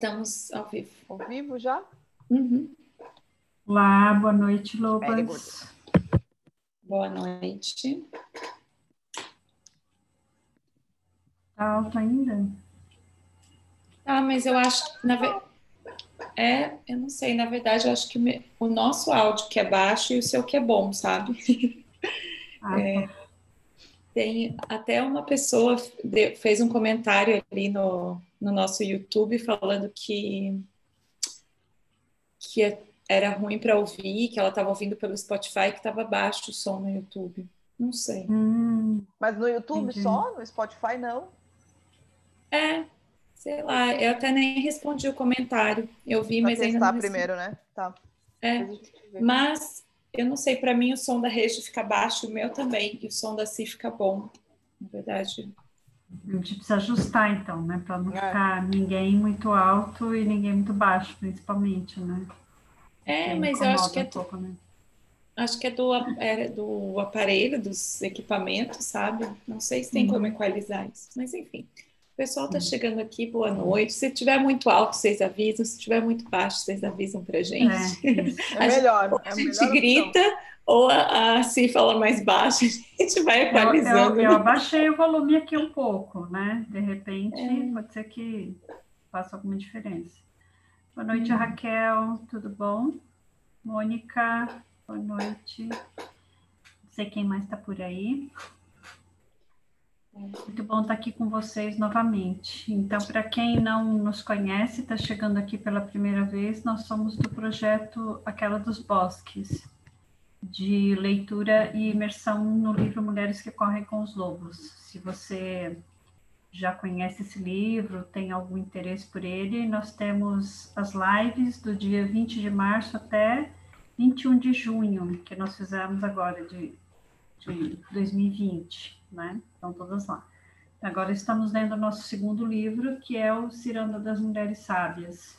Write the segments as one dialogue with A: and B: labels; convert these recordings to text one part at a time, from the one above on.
A: Estamos ao vivo.
B: Ao vivo já?
A: Uhum.
C: Olá, boa noite, Lobas.
A: Boa noite.
C: Tá alto ainda?
A: Ah, mas eu acho que na ve... é, eu não sei, na verdade eu acho que me... o nosso áudio que é baixo e o seu que é bom, sabe?
C: Ah,
A: É,
C: tá.
A: Tem até uma pessoa fez um comentário ali no, no nosso YouTube falando que, que é- era ruim para ouvir, que ela estava ouvindo pelo Spotify, que estava baixo o som no YouTube. Não sei.
C: Hum,
B: Mas no YouTube
C: Entendi.
B: só? No Spotify não?
A: É, sei lá, eu até nem respondi o comentário. Eu vi,
B: Pra
A: mas ainda não respondi.
B: primeiro, né? Tá.
A: É, mas eu não sei, para mim o som da rede fica baixo, o meu também, e o som da Si fica bom. Na verdade,
C: a gente precisa ajustar então, né? Para não
B: É.
C: ficar ninguém muito alto e ninguém muito baixo, principalmente, né?
A: é, mas eu acho que é
C: um pouco, né?
A: Acho que é do, é do aparelho, dos equipamentos, sabe? Não sei se tem
C: Uhum.
A: como equalizar isso. Mas enfim, o pessoal tá chegando aqui, boa noite. Se tiver muito alto, vocês avisam. Se tiver muito baixo, vocês avisam pra gente.
C: É.
B: É melhor. É
A: a
B: a
A: gente
B: melhor opção.
A: Ou a, a Si fala mais baixo, a gente vai
C: Eu, eu,
A: equalizando.
C: eu abaixei o volume aqui um pouco, né? De repente,
A: É.
C: pode ser que faça alguma diferença. Boa noite,
A: Hum.
C: Raquel, tudo bom? Mônica, boa noite. Não sei quem mais está por aí. Muito bom estar aqui com vocês novamente. Então, para quem não nos conhece, está chegando aqui pela primeira vez, nós somos do projeto Aquela dos Bosques, de leitura e imersão no livro Mulheres que Correm com os Lobos. Se você já conhece esse livro, tem algum interesse por ele, nós temos as lives do dia 20 de março até 21 de junho, que nós fizemos agora, de, de 2020, né? Estão todas lá. Agora estamos lendo o nosso segundo livro, que é o Ciranda das Mulheres Sábias.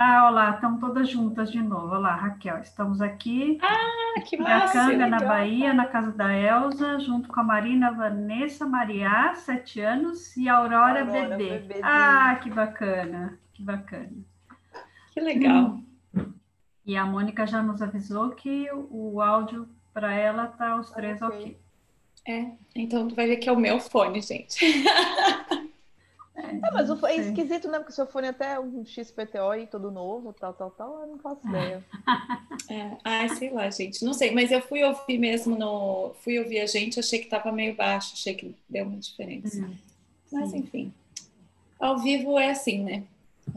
C: Ah, olá, estão todas juntas de novo. Olá, Raquel, estamos aqui
A: Ah, que
C: na
A: massa!
C: Canga, na. Bahia, na casa da Elza, junto com a Marina Vanessa Maria, sete anos, e a Aurora,
B: Aurora,
C: bebê. Ah, que bacana, que bacana.
A: Que legal.
C: E a Mônica já nos avisou que o, o áudio para ela tá os três
B: Ok.
C: ok.
A: É, então tu vai ver que é o meu fone, gente.
B: É, mas o, é esquisito, né? Porque o seu fone é até um XPTO e todo novo, tal, tal, tal, eu não faço ideia.
A: É, ai, sei lá, gente. Não sei, mas eu fui ouvir mesmo no. Fui ouvir a gente, achei que tava meio baixo, achei que deu uma diferença.
C: Hum,
A: Mas
C: sim.
A: enfim. Ao vivo é assim, né?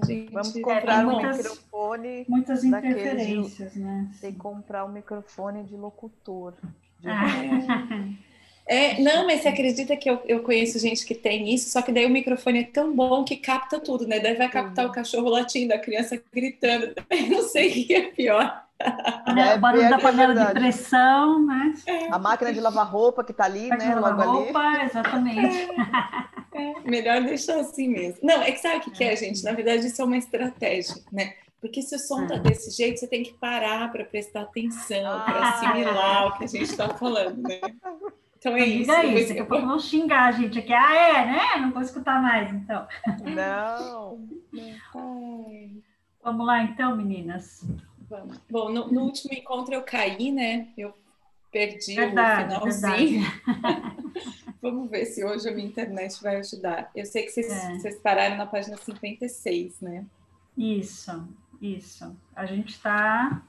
A: A gente
B: Vamos comprar um
C: muitas-
B: microfone,
C: Muitas
B: Daqueles de-
C: interferências, né?
B: tem que comprar um microfone de locutor. De
C: Ah.
A: É, não, mas você acredita que eu, eu conheço gente que tem isso, só que daí o microfone é tão bom que capta tudo, né? Daí vai captar
B: Uhum.
A: o cachorro latindo, a criança gritando. Eu não sei o que é pior.
C: Olha,
B: É,
C: o barulho da
B: pior que é
C: panela de pressão, né?
B: A máquina de lavar roupa que tá ali,
C: Pode
B: né?
C: lavar
B: Logo ali.
C: roupa, exatamente.
A: É, melhor deixar assim mesmo. Não, é que sabe o que, que é, gente? Na verdade, isso é uma estratégia, né? Porque se o som tá
C: É.
A: desse jeito, você tem que parar para prestar atenção, para
B: Ah.
A: assimilar o que a gente está falando, né? Então é isso.
C: diga
A: Eu-
C: isso, daqui a pouco vão xingar a gente aqui. Ah, é, né? Não vou escutar mais, então.
B: Não.
C: Vamos lá, então, meninas.
A: vamos. Bom, no, no último encontro eu caí, né? Eu perdi
C: Verdade,
A: o finalzinho. Vamos ver se hoje a minha internet vai ajudar. Eu sei que vocês,
C: É.
A: vocês pararam na página 56, né?
C: Isso, isso. A gente está.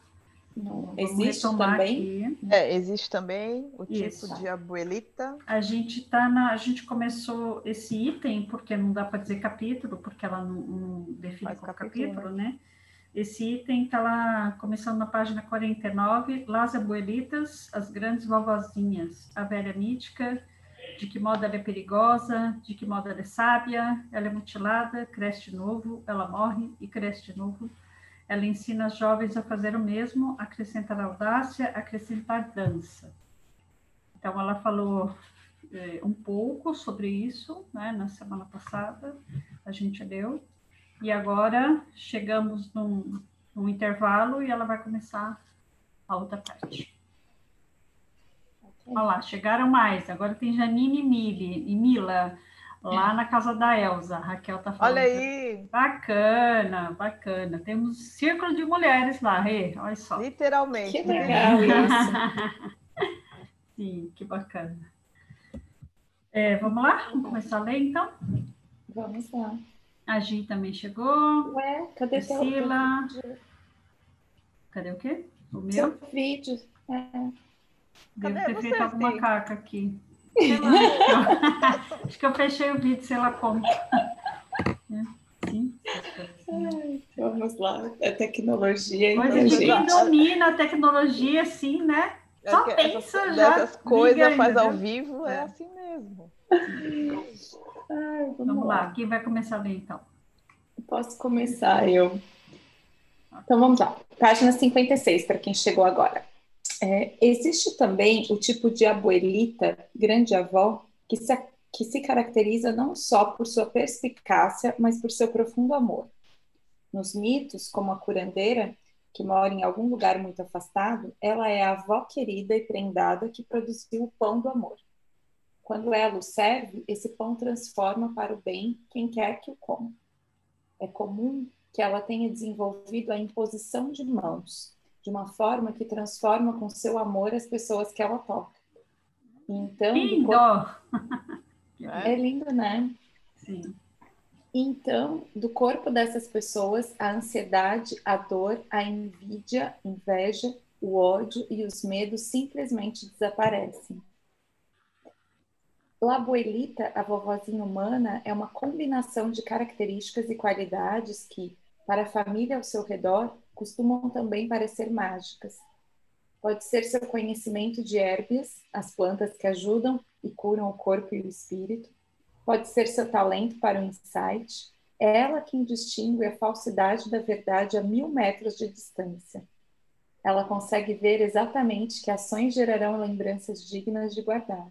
A: Não, existe também?
C: aqui.
B: É, existe também o tipo
C: Isso.
B: de abuelita.
C: A gente tá na, a gente começou esse item porque não dá para dizer capítulo, porque ela não, não define
B: Faz
C: qual
B: capítulo,
C: capítulo, né? Esse item está lá começando na página 49, Las Abuelitas, as grandes vovozinhas, a velha mítica, de que modo ela é perigosa, de que modo ela é sábia, ela é mutilada, cresce de novo, ela morre e cresce de novo. Ela ensina as jovens a fazer o mesmo, acrescentar audácia, acrescentar dança. Então, ela falou eh, um pouco sobre isso, né, na semana passada, a gente leu, e agora chegamos num, num intervalo e ela vai começar a outra parte. Olha lá, chegaram mais. Agora tem Janine e Mili, e Mila. Lá na casa da Elza. A Raquel tá falando.
B: Olha aí!
C: Bacana, bacana. Temos círculo de mulheres lá, Rê, olha só.
B: Literalmente.
A: Que legal isso.
C: Sim, que bacana. É, vamos lá? Vamos começar a ler, então?
A: Vamos lá.
C: A Gi também chegou.
A: Ué, cadê
C: Priscila.
A: teu vídeo?
C: Cadê o quê? O meu?
A: Seu vídeo. É.
C: Devo
B: Cadê
C: ter
B: você,
C: feito alguma
B: Fê?
C: caca aqui. Sei lá, acho que eu fechei o vídeo, sei lá como. É, Sim.
A: Ai, Vamos lá. É tecnologia,
C: Coisa
A: então,
C: de
B: gente.
C: quem domina a tecnologia, assim, né? Só
B: É
C: pensa,
B: essas,
C: já
B: dessas coisas faz ao vivo, é,
C: É.
B: assim mesmo.
A: Ai, vamos,
C: Vamos
A: lá.
C: lá, quem vai começar a ler então?
A: Posso começar eu. Então vamos lá. Página 56, para quem chegou agora. É, existe também o tipo de abuelita, grande avó, que se, que se caracteriza não só por sua perspicácia, mas por seu profundo amor. Nos mitos, como a curandeira, que mora em algum lugar muito afastado, ela é a avó querida e prendada que produziu o pão do amor. Quando ela o serve, esse pão transforma para o bem quem quer que o coma. É comum que ela tenha desenvolvido a imposição de mãos, de uma forma que transforma com seu amor as pessoas que ela toca. Então, do
C: Lindo!
B: É.
A: é lindo, né?
C: Sim.
A: Então, do corpo dessas pessoas, a ansiedade, a dor, a envidia, inveja, o ódio e os medos simplesmente desaparecem. La abuelita, a vovozinha humana, é uma combinação de características e qualidades que, para a família ao seu redor, costumam também parecer mágicas. Pode ser seu conhecimento de hérbias, as plantas que ajudam e curam o corpo e o espírito. Pode ser seu talento para o insight. É ela quem distingue a falsidade da verdade a mil metros de distância. Ela consegue ver exatamente que ações gerarão lembranças dignas de guardar.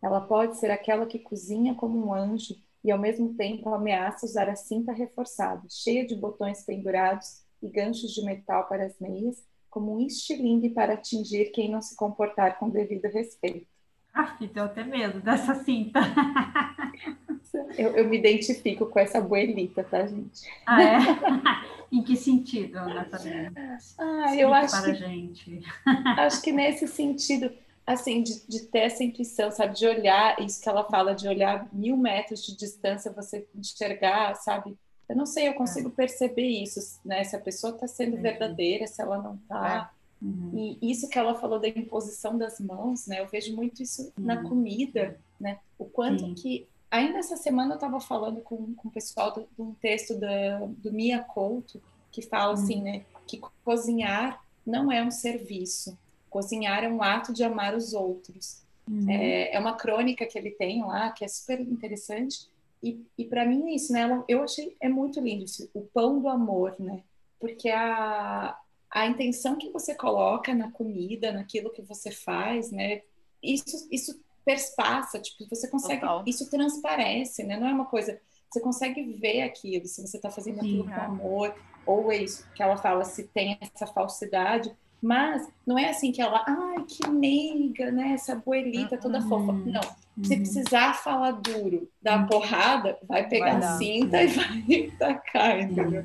A: Ela pode ser aquela que cozinha como um anjo e ao mesmo tempo ameaça usar a cinta reforçada, cheia de botões pendurados e ganchos de metal para as meias, como um estilingue para atingir quem não se comportar com devido respeito.
C: Ah, tenho até medo dessa cinta.
A: Eu, eu me identifico com essa abuelita, tá, gente?
C: Ah, é? em que sentido, Natalina?
A: Ah, eu acho
C: para
A: que
C: gente.
A: Acho que nesse sentido, assim, de, de ter essa intuição, sabe, de olhar, isso que ela fala, de olhar mil metros de distância, você enxergar, sabe? Eu não sei, eu consigo perceber isso, né? Se a pessoa está sendo verdadeira, se ela não está.
C: Uhum.
A: E isso que ela falou da imposição das mãos, né? Eu vejo muito isso na
C: Uhum.
A: comida, né? O quanto que. Ainda essa semana eu estava falando com, com o pessoal do- de um texto da, do Mia Couto, que fala
C: Uhum.
A: assim, né? Que cozinhar não é um serviço. Cozinhar é um ato de amar os outros.
C: Uhum.
A: É, é uma crônica que ele tem lá, que é super interessante. E, e para mim é isso, né? Ela- Eu achei é muito lindo isso, o pão do amor, né? Porque a, a intenção que você coloca na comida, naquilo que você faz, né? Isso, isso perspassa, tipo, você consegue,
B: Total.
A: isso transparece, né? Não é uma coisa, você consegue ver aquilo, se você está fazendo
C: Sim,
A: aquilo com
C: é.
A: amor, ou é isso que ela fala, se tem essa falsidade, mas não é assim que ela, ai, que meiga, né? Essa abuelita toda
C: Uhum.
A: fofa. Não, se
C: Uhum.
A: precisar falar duro, dar
C: Uhum.
A: porrada, vai pegar
B: Vai
A: a cinta e vai tacar, entendeu?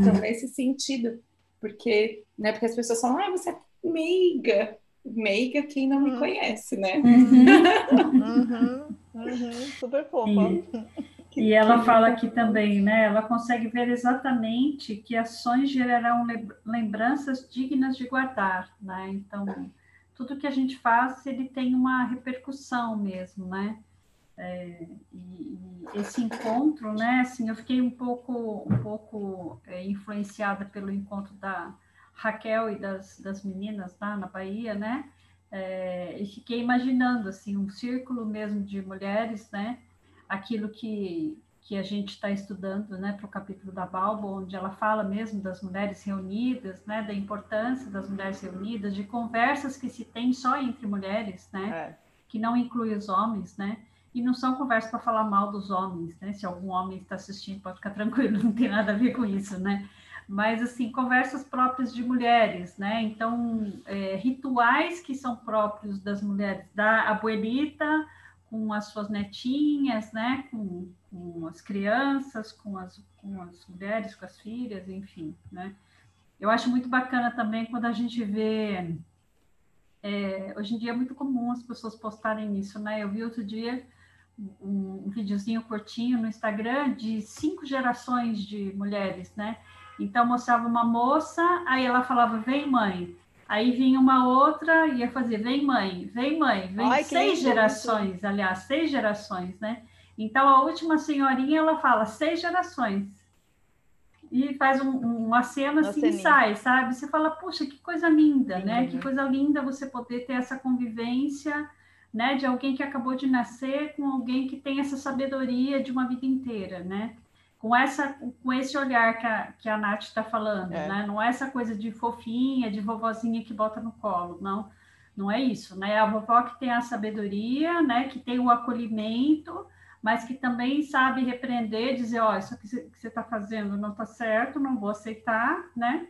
A: Então, nesse sentido, porque, né, porque as pessoas falam, ai, você é meiga. Meiga quem não me
B: Uhum.
A: conhece, né?
C: Uhum.
B: Uhum, uhum, super fofa.
C: E ela fala aqui também, né? Ela consegue ver exatamente que ações gerarão lem- lembranças dignas de guardar, né? Então, tudo que a gente faz, ele tem uma repercussão mesmo, né? É, e, e esse encontro, né? Assim, eu fiquei um pouco, um pouco é, influenciada pelo encontro da Raquel e das, das meninas lá na Bahia, né? É, e fiquei imaginando assim um círculo mesmo de mulheres, né? Aquilo que, que a gente está estudando né, para o capítulo da Balbo, onde ela fala mesmo das mulheres reunidas, né, da importância das mulheres reunidas, de conversas que se tem só entre mulheres, né,
B: É.
C: que não inclui os homens, né, e não são conversas para falar mal dos homens, né, se algum homem está assistindo pode ficar tranquilo, não tem nada a ver com isso, né, mas assim, conversas próprias de mulheres, né, então, é, rituais que são próprios das mulheres, da abuelita, com as suas netinhas, né? Com, com as crianças, com as, com as mulheres, com as filhas, enfim, né? Eu acho muito bacana também quando a gente vê. É, hoje em dia é muito comum as pessoas postarem isso, né? Eu vi outro dia um, um videozinho curtinho no Instagram de cinco gerações de mulheres, né? Então mostrava uma moça, aí ela falava, vem mãe. Aí vinha uma outra e ia fazer, vem mãe, vem mãe, vem Ai, seis gerações, isso. aliás, seis gerações, né? Então a última senhorinha ela fala seis gerações e faz um, uma cena assim e sai, sabe? Você fala, puxa, que coisa linda, Sim, né? Que coisa linda você poder ter essa convivência, né? De alguém que acabou de nascer com alguém que tem essa sabedoria de uma vida inteira, né? Com, essa, com esse olhar que a, que a Nath está falando, é. né? Não é essa coisa de fofinha, de vovozinha que bota no colo, não. Não é isso, né? É a vovó que tem a sabedoria, né? Que tem o acolhimento, mas que também sabe repreender, dizer, ó, oh, isso que você está fazendo não está certo, não vou aceitar, né?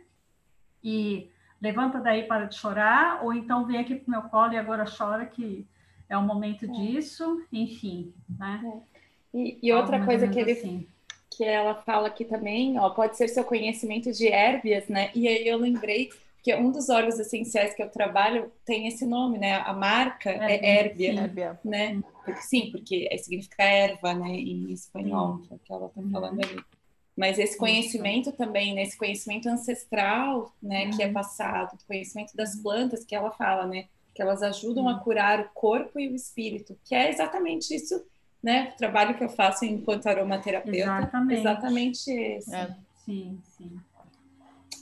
C: E levanta daí para de chorar, ou então vem aqui para o meu colo e agora chora que é o momento é. disso, enfim, né?
A: É. E, e outra coisa que ele assim que ela fala aqui também, ó, pode ser seu conhecimento de hérbias, né? E aí eu lembrei que um dos óleos essenciais que eu trabalho tem esse nome, né? A marca é, é hérbia, hérbia. né? Porque, sim, porque significa erva, né? Em espanhol, que é o que ela está falando ali. Mas esse conhecimento também, né? Esse conhecimento ancestral, né? Que é uhum. passado, conhecimento das plantas que ela fala, né? Que elas ajudam a curar o corpo e o espírito, que é exatamente isso né, o trabalho que eu faço enquanto aromaterapeuta. Exatamente. Exatamente esse. É.
C: Sim, sim.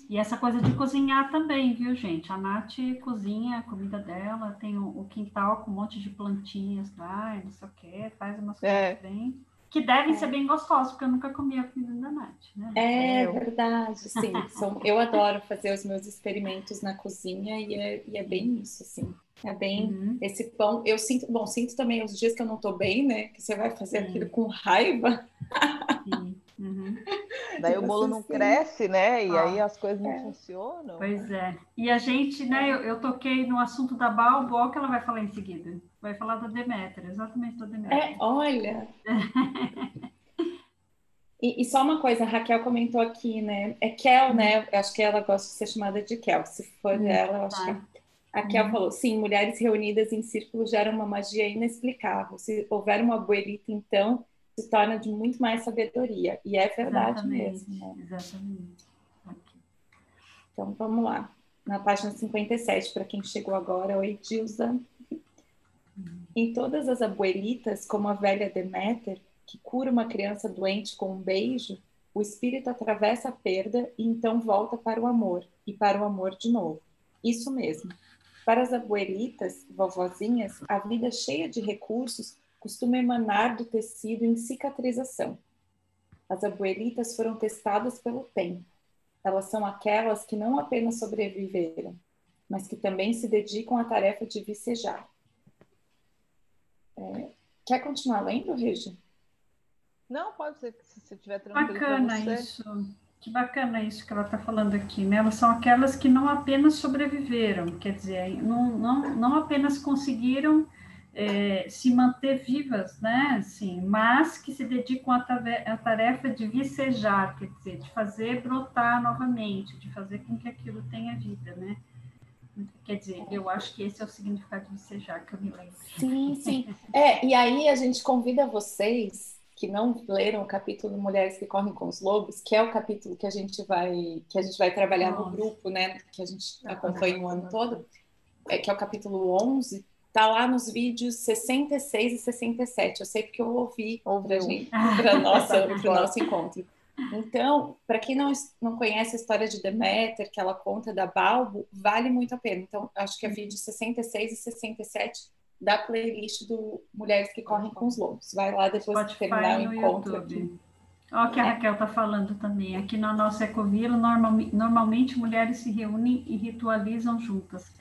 C: E essa coisa de cozinhar também, viu, gente? A Nath cozinha a comida dela, tem o, o quintal com um monte de plantinhas lá, não sei o quê, faz umas é. coisas bem. Que devem é. ser bem gostosas, porque eu nunca comi a comida da Nath, né?
A: É eu. verdade, sim. São, eu adoro fazer os meus experimentos na cozinha e é, e é bem isso, assim. É bem uhum. esse pão. Eu sinto, bom, sinto também os dias que eu não tô bem, né? Que você vai fazer uhum. aquilo com raiva.
B: Uhum. Daí o bolo não cresce, né? E ah, aí as coisas não é. funcionam.
C: Pois é. E a gente, né? Eu, eu toquei no assunto da Balbo, olha o que ela vai falar em seguida. Vai falar da Deméter, exatamente da Deméter.
A: É, olha. e, e, só uma coisa, a Raquel comentou aqui, né? É Kel, né? Eu acho que ela gosta de ser chamada de Kel. Se for hum, dela, eu acho tá. que a Kel uhum. falou: sim, mulheres reunidas em círculo geram uma magia inexplicável. Se houver uma abuelita, então, se torna de muito mais sabedoria. E é verdade exatamente, mesmo. Né? Exatamente. Okay. Então, vamos lá. Na página 57, para quem chegou agora, oi, Dilza. Uhum. Em todas as abuelitas, como a velha Deméter, que cura uma criança doente com um beijo, o espírito atravessa a perda e então volta para o amor, e para o amor de novo. Isso mesmo. Para as abuelitas, vovozinhas, a vida cheia de recursos costuma emanar do tecido em cicatrização. As abuelitas foram testadas pelo tempo. Elas são aquelas que não apenas sobreviveram, mas que também se dedicam à tarefa de vicejar. É, quer continuar lendo, Regi?
B: Não, pode ser, se você estiver tranquilo
C: Bacana isso. Que bacana isso que ela está falando aqui, né? Elas são aquelas que não apenas sobreviveram, quer dizer, não, não, não apenas conseguiram é, se manter vivas, né? Assim, mas que se dedicam à tarefa de vicejar, quer dizer, de fazer brotar novamente, de fazer com que aquilo tenha vida, né? Quer dizer, eu acho que esse é o significado de vicejar, que eu me lembro.
A: Sim, sim. É, e aí a gente convida vocês que não leram o capítulo Mulheres que Correm com os Lobos, que é o capítulo que a gente vai que a gente vai trabalhar Nossa. no grupo, né, que a gente acompanha o ano todo, é, que é o capítulo 11, tá lá nos vídeos 66 e 67. Eu sei porque eu ouvi para nossa para o nosso encontro. Então, para quem não, não conhece a história de Deméter, que ela conta da Balbo, vale muito a pena. Então, acho que é vídeo 66 e 67 da playlist do Mulheres que Correm com os Lobos. Vai lá depois Spotify de terminar o encontro YouTube.
C: Olha o que a é. Raquel está falando também. Aqui na nossa ecovila, normal, normalmente mulheres se reúnem e ritualizam juntas.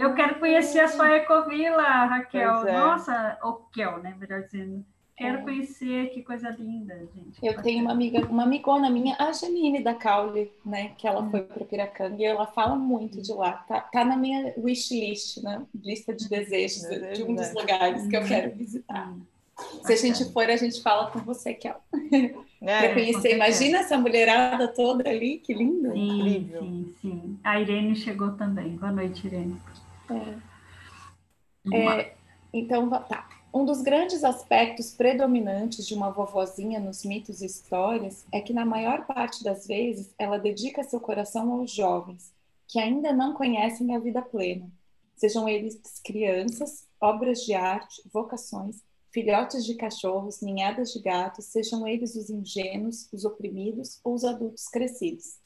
C: Eu quero conhecer a sua ecovila, Raquel. É. Nossa, ou Kel, né? Melhor dizendo. Quero é. conhecer, que coisa linda, gente.
A: Eu tenho uma amiga, uma amigona minha, a Janine da Caule, né? Que ela hum. foi para Piracanga e ela fala muito de lá. Tá, tá na minha wish list, né? Lista de desejos Desejo, de um dos lugares que eu quero visitar. Hum. Se a gente for, a gente fala com você, Kel. É, para conhecer. Imagina essa mulherada toda ali, que lindo.
C: Sim, Incrível. sim, sim. A Irene chegou também. Boa noite, Irene.
A: É. É, então, tá. Um dos grandes aspectos predominantes de uma vovozinha nos mitos e histórias é que, na maior parte das vezes, ela dedica seu coração aos jovens, que ainda não conhecem a vida plena, sejam eles crianças, obras de arte, vocações, filhotes de cachorros, ninhadas de gatos, sejam eles os ingênuos, os oprimidos ou os adultos crescidos.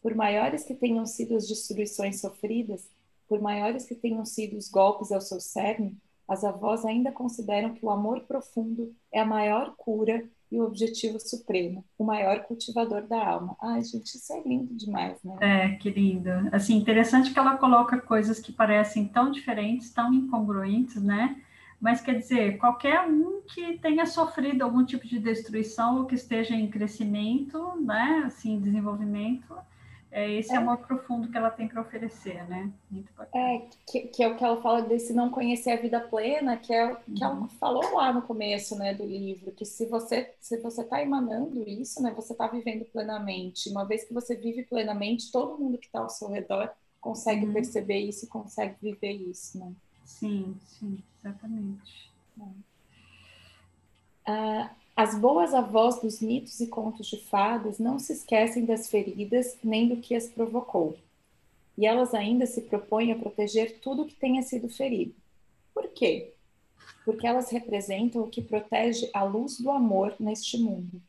A: Por maiores que tenham sido as destruições sofridas, por maiores que tenham sido os golpes ao seu cerne, as avós ainda consideram que o amor profundo é a maior cura e o objetivo supremo, o maior cultivador da alma. Ai, gente, isso é lindo demais, né?
C: É, que lindo. Assim, interessante que ela coloca coisas que parecem tão diferentes, tão incongruentes, né? Mas quer dizer, qualquer um que tenha sofrido algum tipo de destruição ou que esteja em crescimento, né, assim, desenvolvimento, é esse é. amor profundo que ela tem para oferecer, né?
A: Muito É, que, que, é o que ela fala desse não conhecer a vida plena, que é que uhum. ela falou lá no começo, né, do livro, que se você se você está emanando isso, né, você está vivendo plenamente. Uma vez que você vive plenamente, todo mundo que está ao seu redor consegue uhum. perceber isso e consegue viver isso, né?
C: Sim, sim, exatamente.
A: Ah, as boas avós dos mitos e contos de fadas não se esquecem das feridas nem do que as provocou. E elas ainda se propõem a proteger tudo que tenha sido ferido. Por quê? Porque elas representam o que protege a luz do amor neste mundo.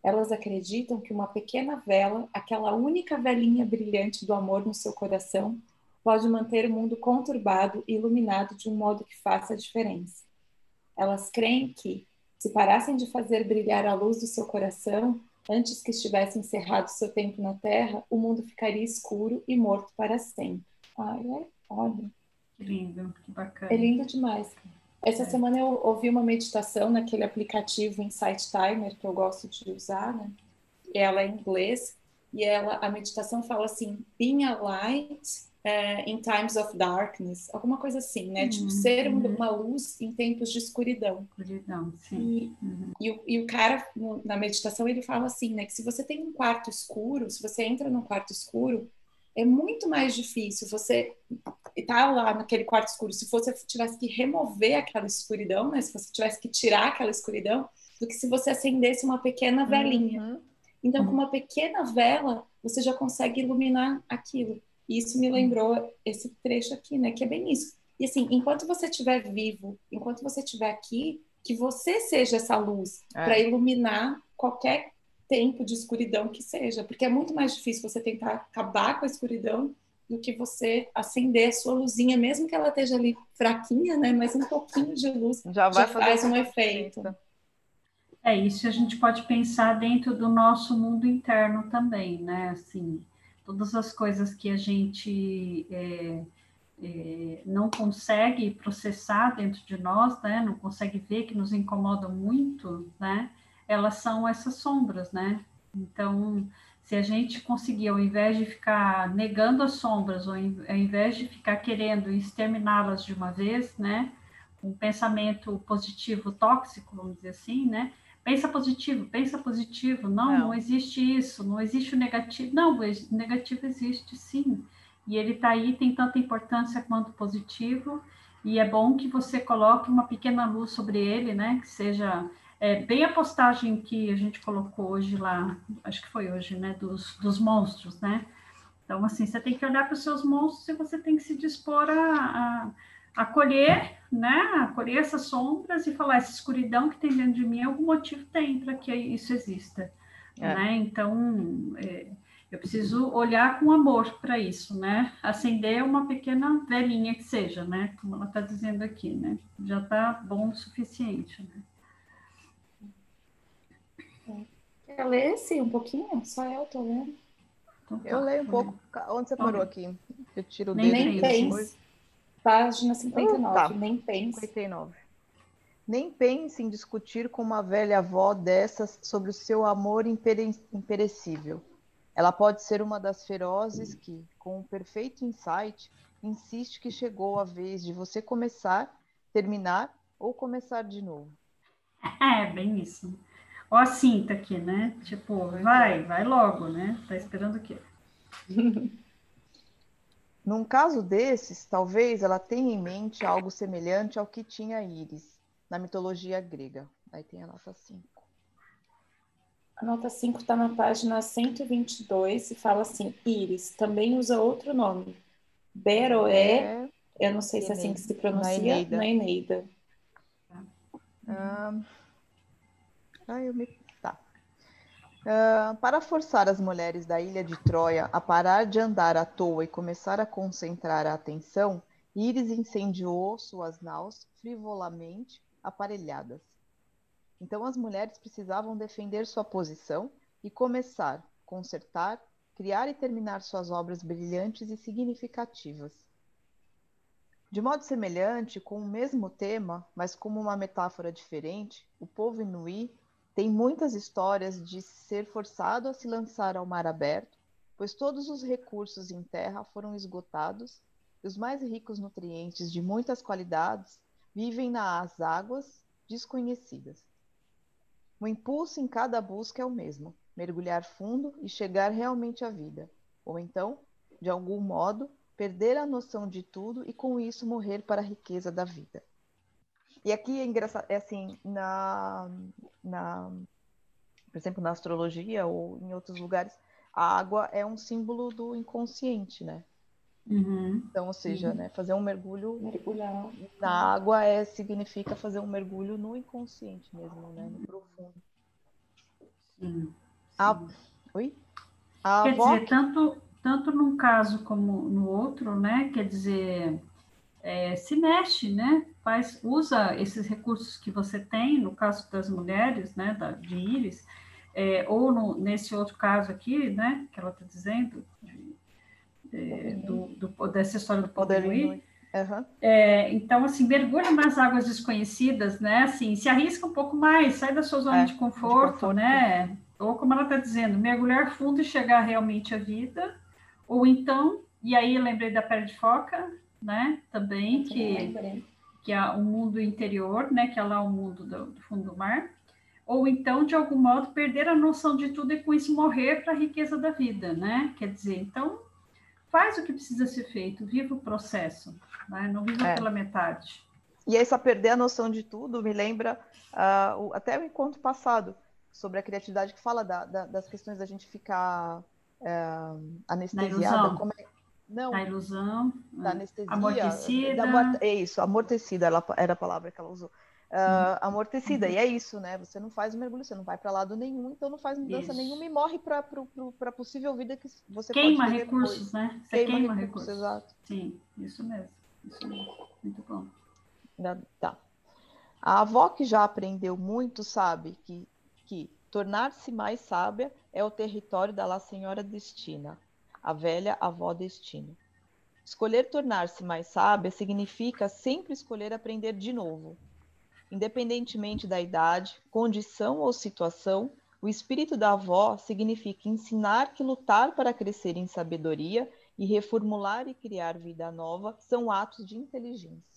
A: Elas acreditam que uma pequena vela, aquela única velinha brilhante do amor no seu coração, pode manter o mundo conturbado e iluminado de um modo que faça a diferença. Elas creem que, se parassem de fazer brilhar a luz do seu coração, antes que estivesse encerrado seu tempo na Terra, o mundo ficaria escuro e morto para sempre. Ai, é
C: olha. Que lindo, que bacana.
A: É lindo demais. Essa é. semana eu ouvi uma meditação naquele aplicativo Insight Timer que eu gosto de usar, né? Ela é em inglês e ela a meditação fala assim: "Being a light é, in times of darkness, alguma coisa assim, né? Tipo, uhum, tipo, ser uhum. uma luz em tempos de escuridão.
C: Escuridão, sim.
A: E, uhum. e, o, e o cara, no, na meditação, ele fala assim, né? Que se você tem um quarto escuro, se você entra num quarto escuro, é muito mais difícil você estar tá lá naquele quarto escuro. Se você tivesse que remover aquela escuridão, né? Se você tivesse que tirar aquela escuridão, do que se você acendesse uma pequena velinha. Uhum. Então, com uhum. uma pequena vela, você já consegue iluminar aquilo. E isso me lembrou esse trecho aqui, né? Que é bem isso. E assim, enquanto você estiver vivo, enquanto você estiver aqui, que você seja essa luz é. para iluminar qualquer tempo de escuridão que seja, porque é muito mais difícil você tentar acabar com a escuridão do que você acender a sua luzinha, mesmo que ela esteja ali fraquinha, né? Mas um pouquinho de luz já, já faz um efeito.
C: É isso, a gente pode pensar dentro do nosso mundo interno também, né? Assim, todas as coisas que a gente é, é, não consegue processar dentro de nós, né, não consegue ver, que nos incomodam muito, né, elas são essas sombras, né? Então, se a gente conseguir, ao invés de ficar negando as sombras, ou ao invés de ficar querendo exterminá-las de uma vez, né, um pensamento positivo tóxico, vamos dizer assim, né, pensa positivo, pensa positivo. Não, não, não, existe isso, não existe o negativo. Não, o negativo existe sim. E ele está aí, tem tanta importância quanto positivo. E é bom que você coloque uma pequena luz sobre ele, né? Que seja é, bem a postagem que a gente colocou hoje lá, acho que foi hoje, né? Dos, dos monstros, né? Então, assim, você tem que olhar para os seus monstros e você tem que se dispor a, a acolher, né? Acolher essas sombras e falar essa escuridão que tem dentro de mim, algum motivo tem para que isso exista, é. né? Então, é, eu preciso olhar com amor para isso, né? Acender uma pequena velhinha que seja, né? Como ela está dizendo aqui, né? Já está bom o suficiente, né?
A: Quer ler esse um pouquinho? Só eu tô lendo.
B: Então, tá. eu leio um pouco. Onde você parou aqui? Eu tiro o
A: dedo. Nem, nem Página 59, oh, tá. nem pense.
B: 59. Nem pense em discutir com uma velha avó dessas sobre o seu amor impere imperecível. Ela pode ser uma das ferozes que, com um perfeito insight, insiste que chegou a vez de você começar, terminar ou começar de novo.
C: É, bem isso. Ó a cinta aqui, né? Tipo, vai, vai logo, né? Tá esperando o quê?
B: Num caso desses, talvez ela tenha em mente algo semelhante ao que tinha Íris na mitologia grega. Aí tem a nota 5.
A: A nota 5 está na página 122 e fala assim: Íris também usa outro nome. Beroé, eu não sei se é assim que se pronuncia, na Eneida. Na Eneida.
B: Ah, eu me Uh, para forçar as mulheres da ilha de Troia a parar de andar à toa e começar a concentrar a atenção, Íris incendiou suas naus frivolamente aparelhadas. Então as mulheres precisavam defender sua posição e começar, consertar, criar e terminar suas obras brilhantes e significativas. De modo semelhante, com o mesmo tema, mas como uma metáfora diferente, o povo inuí tem muitas histórias de ser forçado a se lançar ao mar aberto, pois todos os recursos em terra foram esgotados e os mais ricos nutrientes de muitas qualidades vivem nas águas desconhecidas. O impulso em cada busca é o mesmo: mergulhar fundo e chegar realmente à vida, ou então, de algum modo, perder a noção de tudo e com isso morrer para a riqueza da vida. E aqui é engraçado, é assim, na, na, por exemplo, na astrologia ou em outros lugares, a água é um símbolo do inconsciente, né? Uhum. Então, ou seja, uhum. né, fazer um mergulho
A: Mergulhar.
B: na água é, significa fazer um mergulho no inconsciente mesmo, né? No profundo.
C: Sim.
B: A... Oi? A
C: quer avó... dizer, tanto, tanto num caso como no outro, né? Quer dizer, é, se mexe, né? Faz, usa esses recursos que você tem, no caso das mulheres, né, da, de íris, é, ou no, nesse outro caso aqui, né, que ela está dizendo, de, de, do, do, dessa história do poder uhum. é, então, assim, mergulha nas águas desconhecidas, né, assim, se arrisca um pouco mais, sai da sua zona é, de, conforto, de conforto, né, ou como ela está dizendo, mergulhar fundo e chegar realmente à vida, ou então, e aí lembrei da pele de foca, né? Também que que é o mundo interior, né? Que é lá o mundo do, do, fundo do mar. Ou então, de algum modo, perder a noção de tudo e com isso morrer para a riqueza da vida, né? Quer dizer, então faz o que precisa ser feito, viva o processo, né? não viva é. pela metade.
B: E essa perder a noção de tudo me lembra uh, o, até o encontro passado sobre a criatividade que fala da, da, das questões da gente ficar uh, anestesiada. Como é,
C: não. A ilusão.
B: Da anestesia.
C: Amortecida.
B: Da, é isso, amortecida ela, era a palavra que ela usou. Uh, amortecida, uhum. e é isso, né? Você não faz o mergulho, você não vai para lado nenhum, então não faz mudança isso. nenhuma e morre para a possível vida que você
C: queima
B: pode
C: recursos, depois. né? Você queima, queima recursos, recursos,
B: exato.
C: Sim, isso mesmo. Isso mesmo. Muito bom.
B: Tá. A avó que já aprendeu muito sabe que, que tornar-se mais sábia é o território da La Senhora Destina a velha avó destino. Escolher tornar-se mais sábia significa sempre escolher aprender de novo. Independentemente da idade, condição ou situação, o espírito da avó significa ensinar que lutar para crescer em sabedoria e reformular e criar vida nova são atos de inteligência.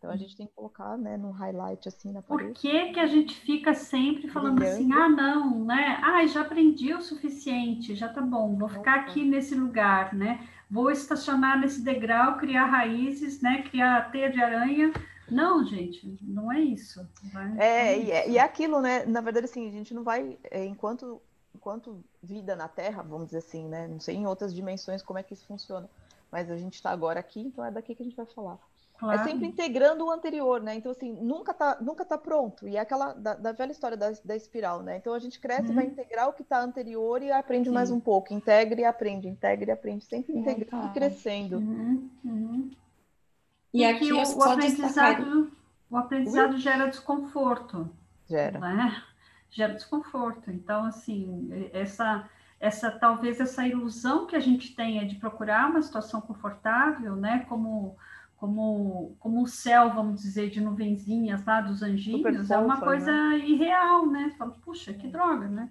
B: Então a gente tem que colocar, né, no highlight assim na
C: parede. Por que, que a gente fica sempre falando Brilhante. assim, ah, não, né? Ah, já aprendi o suficiente, já tá bom, vou ficar aqui nesse lugar, né? Vou estacionar nesse degrau, criar raízes, né? Criar teia de aranha. Não, gente, não é isso.
B: Né? É, e, é, e é aquilo, né? Na verdade, assim, a gente não vai, é, enquanto, enquanto vida na Terra, vamos dizer assim, né? Não sei em outras dimensões como é que isso funciona, mas a gente está agora aqui, então é daqui que a gente vai falar. Claro. É sempre integrando o anterior, né? Então, assim, nunca tá, nunca tá pronto. E é aquela da, da velha história da, da espiral, né? Então, a gente cresce, uhum. vai integrar o que está anterior e aprende Sim. mais um pouco. Integre e aprende, integre e aprende. Sempre integrando e crescendo.
C: Uhum. Uhum. E, e aqui o, o aprendizado, o aprendizado gera desconforto.
B: Gera.
C: Né? Gera desconforto. Então, assim, essa essa talvez essa ilusão que a gente tenha de procurar uma situação confortável, né, como como, como o céu, vamos dizer, de nuvenzinhas lá dos anjinhos, é uma coisa né? irreal, né? Fala, puxa, que droga, né?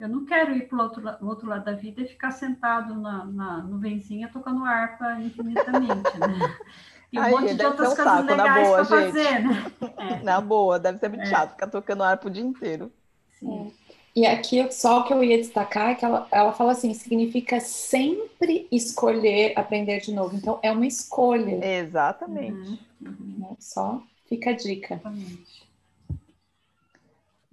C: Eu não quero ir para o outro, outro lado da vida e ficar sentado na, na nuvenzinha tocando harpa infinitamente, né?
B: Tem um Aí, monte de outras coisas saco, legais para fazer, né? É. Na boa, deve ser muito é. chato ficar tocando harpa o dia inteiro.
A: Sim. E aqui só o que eu ia destacar é que ela, ela fala assim, significa sempre escolher aprender de novo. Então é uma escolha.
B: Exatamente.
A: Uhum. Uhum. Só fica a dica. Exatamente.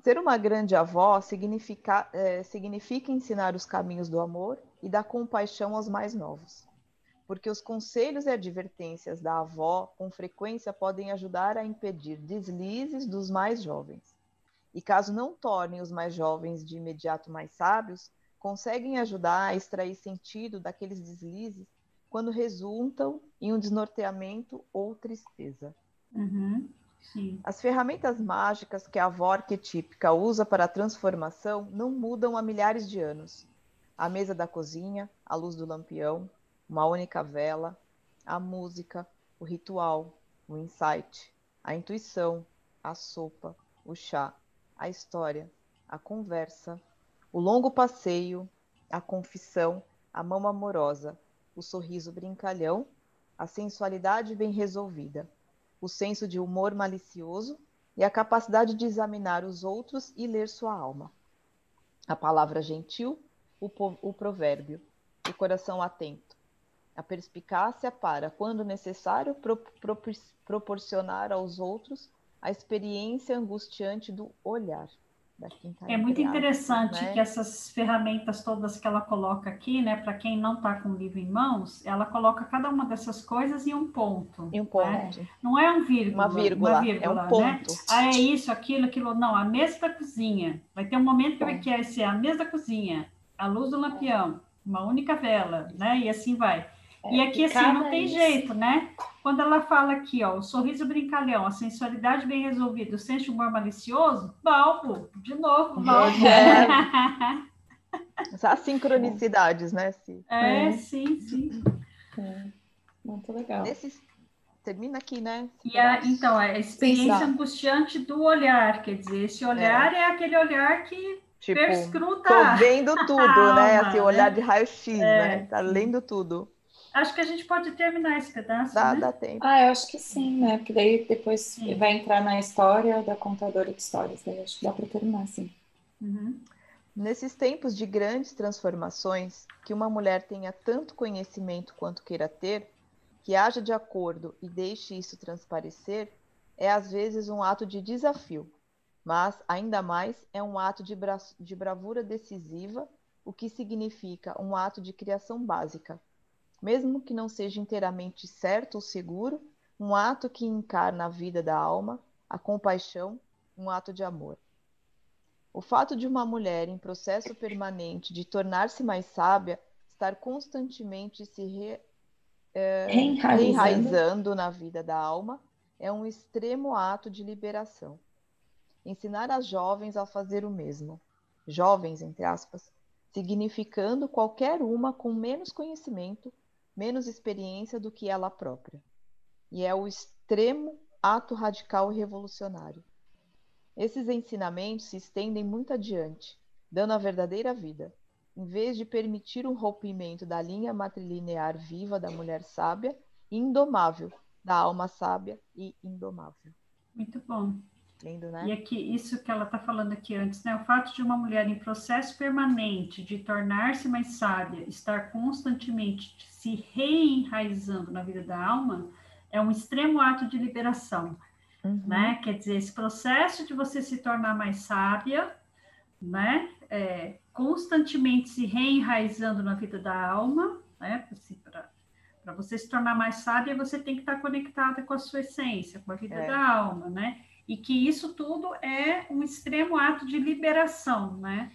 B: Ser uma grande avó significa, é, significa ensinar os caminhos do amor e da compaixão aos mais novos. Porque os conselhos e advertências da avó, com frequência, podem ajudar a impedir deslizes dos mais jovens e caso não tornem os mais jovens de imediato mais sábios, conseguem ajudar a extrair sentido daqueles deslizes quando resultam em um desnorteamento ou tristeza.
C: Uhum.
B: As ferramentas mágicas que a avó arquetípica usa para a transformação não mudam há milhares de anos. A mesa da cozinha, a luz do lampião, uma única vela, a música, o ritual, o insight, a intuição, a sopa, o chá, a história, a conversa, o longo passeio, a confissão, a mão amorosa, o sorriso brincalhão, a sensualidade bem resolvida, o senso de humor malicioso e a capacidade de examinar os outros e ler sua alma. A palavra gentil, o, o provérbio, o coração atento, a perspicácia para, quando necessário, pro, pro, proporcionar aos outros a experiência angustiante do olhar.
C: é muito interessante né? que essas ferramentas todas que ela coloca aqui, né, para quem não está com o livro em mãos, ela coloca cada uma dessas coisas em um ponto.
B: Em um ponto. Né?
C: Não é um vírgula.
B: Uma vírgula, uma vírgula é um né? ponto. Né?
C: Ah, é isso, aquilo, aquilo. Não, a mesa da cozinha. Vai ter um momento que vai querer ser a mesa da cozinha, a luz do lampião, uma única vela, né? E assim vai. É, e aqui, assim, não tem isso. jeito, né? Quando ela fala aqui, ó, o sorriso brincalhão, a sensualidade bem resolvida, o senso de humor malicioso, balbo, de novo, balbo. É.
B: As sincronicidades, né?
C: É, é. sim, sim.
A: É. Muito legal.
B: Nesse... Termina aqui, né?
C: E a, então, a experiência Pensar. angustiante do olhar, quer dizer, esse olhar é, é aquele olhar que tipo, perscruta.
B: Tô vendo tudo, né? Esse olhar né? de raio-x, né? Tá lendo tudo.
C: Acho que a gente pode terminar esse pedaço.
B: Dá,
C: né?
B: dá tempo.
A: Ah, eu acho que sim, né? Porque daí depois sim. vai entrar na história da contadora de histórias. Daí acho que dá para terminar, sim.
C: Uhum.
B: Nesses tempos de grandes transformações, que uma mulher tenha tanto conhecimento quanto queira ter, que haja de acordo e deixe isso transparecer, é às vezes um ato de desafio, mas ainda mais é um ato de, bra de bravura decisiva, o que significa um ato de criação básica mesmo que não seja inteiramente certo ou seguro, um ato que encarna a vida da alma, a compaixão, um ato de amor. O fato de uma mulher em processo permanente de tornar-se mais sábia, estar constantemente se re, é, enraizando na vida da alma, é um extremo ato de liberação. Ensinar as jovens a fazer o mesmo, jovens, entre aspas, significando qualquer uma com menos conhecimento menos experiência do que ela própria. E é o extremo ato radical e revolucionário. Esses ensinamentos se estendem muito adiante, dando a verdadeira vida, em vez de permitir um rompimento da linha matrilinear viva da mulher sábia e indomável, da alma sábia e indomável.
C: Muito bom.
B: Né?
C: E aqui, isso que ela está falando aqui antes, né? O fato de uma mulher em processo permanente de tornar-se mais sábia, estar constantemente se reenraizando na vida da alma, é um extremo ato de liberação, uhum. né? Quer dizer, esse processo de você se tornar mais sábia, né? É, constantemente se reenraizando na vida da alma, né? Para você se tornar mais sábia, você tem que estar conectada com a sua essência, com a vida é. da alma, né? E que isso tudo é um extremo ato de liberação, né?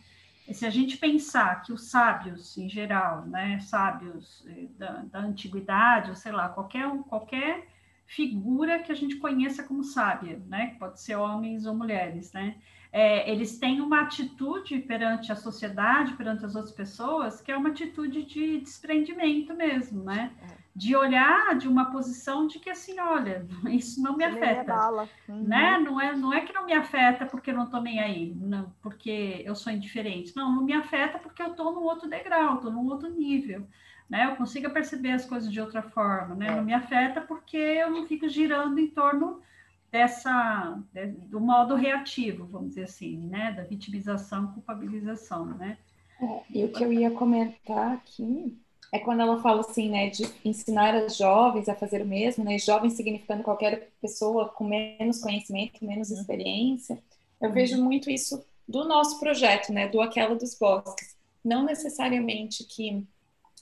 C: E se a gente pensar que os sábios, em geral, né, sábios eh, da, da antiguidade, ou sei lá, qualquer, qualquer figura que a gente conheça como sábia, né, pode ser homens ou mulheres, né, é, eles têm uma atitude perante a sociedade, perante as outras pessoas, que é uma atitude de desprendimento mesmo, né? De olhar de uma posição de que assim, olha, isso não me afeta, uhum. né? Não é, não é que não me afeta porque eu não estou nem aí, não, porque eu sou indiferente. Não, não me afeta porque eu estou num outro degrau, estou num outro nível, né? Eu consigo perceber as coisas de outra forma, né? É. Não me afeta porque eu não fico girando em torno dessa do modo reativo, vamos dizer assim, né? Da vitimização, culpabilização, né?
A: É, e o que eu ia comentar aqui é quando ela fala assim, né, de ensinar as jovens a fazer o mesmo, né, jovens significando qualquer pessoa com menos conhecimento, menos uhum. experiência. Eu vejo uhum. muito isso do nosso projeto, né, do Aquela dos Bosques. Não necessariamente que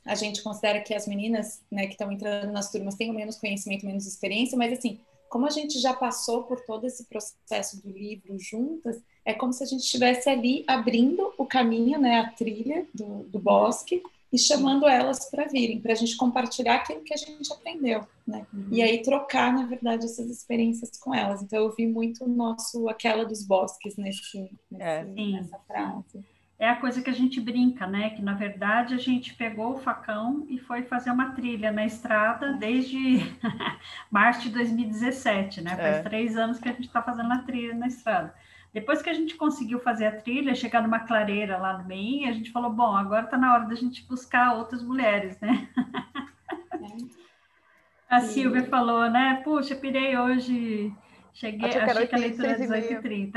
A: a gente considera que as meninas, né, que estão entrando nas turmas tenham menos conhecimento, menos experiência, mas assim, como a gente já passou por todo esse processo do livro juntas, é como se a gente estivesse ali abrindo o caminho, né, a trilha do, do bosque, e chamando elas para virem, para a gente compartilhar aquilo que a gente aprendeu, né? Uhum. E aí trocar, na verdade, essas experiências com elas. Então eu vi muito o nosso aquela dos bosques nesse, nesse é. nessa frase.
C: É a coisa que a gente brinca, né? Que na verdade a gente pegou o facão e foi fazer uma trilha na estrada desde março de 2017, né? Faz é. três anos que a gente está fazendo a trilha na estrada. Depois que a gente conseguiu fazer a trilha, chegar numa clareira lá no meio, a gente falou, bom, agora está na hora da gente buscar outras mulheres, né? a Silvia falou, né? Puxa, pirei hoje, cheguei, achei, achei que a leitura era 18h30.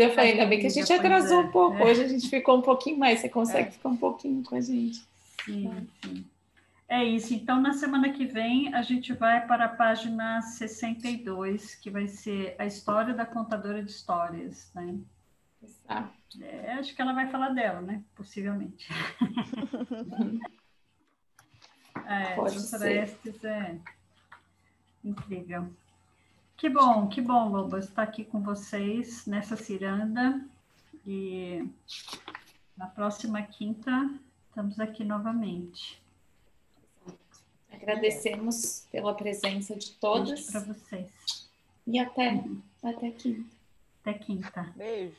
A: Eu falei, ainda bem que a gente atrasou um pouco. É. Hoje a gente ficou um pouquinho mais. Você consegue é. ficar um pouquinho com a gente.
C: Sim, sim. É isso. Então, na semana que vem, a gente vai para a página 62, que vai ser a história da contadora de histórias, né? Exato. É, acho que ela vai falar dela, né? Possivelmente. é, Pode ser. Estes é incrível. Que bom, que bom, Lobo, estar aqui com vocês nessa ciranda. E na próxima quinta, estamos aqui novamente.
A: Agradecemos pela presença de todos.
C: para vocês.
A: E até, até quinta.
C: Até quinta.
B: Beijo.